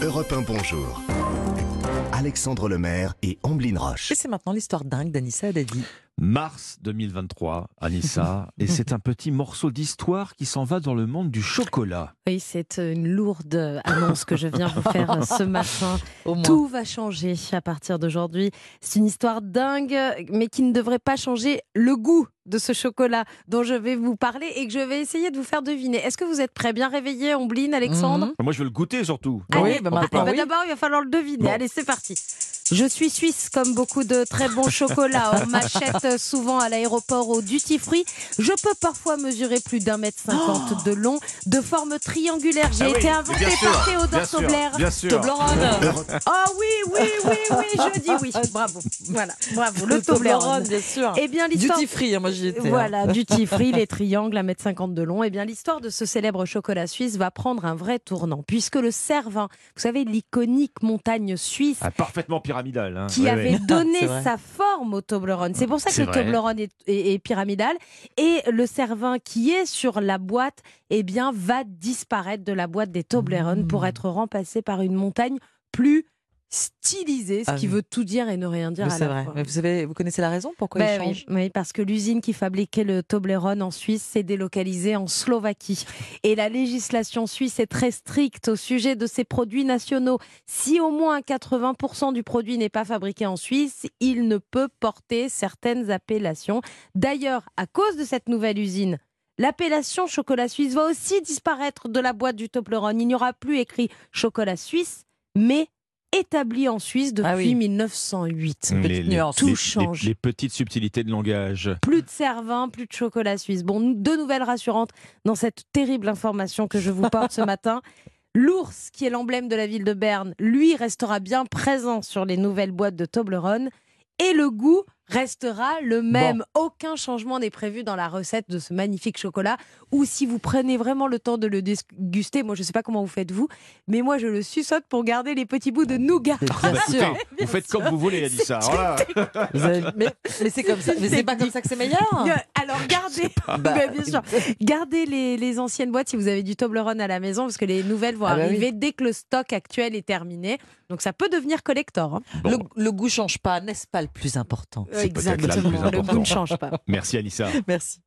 Europe 1 Bonjour. Alexandre Lemaire et Amblin Roche. Et c'est maintenant l'histoire dingue d'Anissa Dadi. Mars 2023, Anissa, et c'est un petit morceau d'histoire qui s'en va dans le monde du chocolat. Oui, c'est une lourde annonce que je viens vous faire ce matin. Au moins. Tout va changer à partir d'aujourd'hui. C'est une histoire dingue, mais qui ne devrait pas changer le goût de ce chocolat dont je vais vous parler et que je vais essayer de vous faire deviner. Est-ce que vous êtes prêts Bien réveillés, Ombline, Alexandre Mhm. Moi, je veux le goûter surtout. Ah oui, Allez, bah. Bah, oui. D'abord, il va falloir le deviner. Bon. Allez, c'est parti. Je suis suisse, comme beaucoup de très bons chocolats. On m'achète souvent à l'aéroport au duty free. Je peux parfois mesurer plus d'un mètre cinquante de long, de forme triangulaire. J'ai Ah oui, été inventé par Théodore Tobler. bien sûr. Toblerone. Ah oui, oui, oui, oui, je dis oui. Bravo. Voilà, bravo. Le Toblerone, Toblerone. bien sûr. Eh bien, l'histoire. Duty free, hein, moi j'y étais. hein. Voilà, duty free, les triangles, 1m50 de long. Eh bien, l'histoire de ce célèbre chocolat suisse va prendre un vrai tournant, puisque le Cervin, vous savez, l'iconique montagne suisse, Ah, parfaitement pyramidal. hein. qui avait donné sa forme au Toblerone. C'est pour ça que le vrai. Toblerone est, est- est pyramidal. Et le Cervin qui est sur la boîte, eh bien, va disparaître de la boîte des Toblerone pour Mmh. être remplacé par une montagne plus stylisée, ce Ah qui oui. veut tout dire et ne rien dire Mais à C'est la vrai. fois. Mais vous, savez, vous connaissez la raison pourquoi Ben il oui, change oui, parce que l'usine qui fabriquait le Toblerone en Suisse s'est délocalisée en Slovaquie. Et la législation suisse est très stricte au sujet de ces produits nationaux. Si au moins 80% du produit n'est pas fabriqué en Suisse, il ne peut porter certaines appellations. D'ailleurs, à cause de cette nouvelle usine, l'appellation chocolat suisse va aussi disparaître de la boîte du Toblerone. Il n'y aura plus écrit chocolat suisse, mais établi en Suisse depuis Ah oui. 1908. Les- Petite les- nuance. Tout les- change. Les, les petites subtilités de langage. Plus de Cervin, plus de chocolat suisse. Bon, deux nouvelles rassurantes dans cette terrible information que je vous porte ce matin. L'ours, qui est l'emblème de la ville de Berne, lui restera bien présent sur les nouvelles boîtes de Toblerone. Et le goût restera le même. Aucun changement n'est prévu dans la recette de ce magnifique chocolat. Ou si vous prenez vraiment le temps de le déguster, moi je ne sais pas comment vous faites vous, mais moi je le suçote pour garder les petits bouts de nougat. Bah, écoutez, vous faites comme vous voulez. Voilà. Vous avez- Mais, mais c'est comme ça. Mais c'est pas comme ça que c'est meilleur. Alors gardez, Bah, Mais bien sûr. Gardez les, les anciennes boîtes si vous avez du Toblerone à la maison, parce que les nouvelles vont Ah bah arriver dès que le stock actuel est terminé. Donc ça peut devenir collector. hein. Bon, Le, le goût change pas, n'est-ce pas le plus important? C'est peut-être là le plus Le goût important. ne change pas. merci, Anissa. Merci.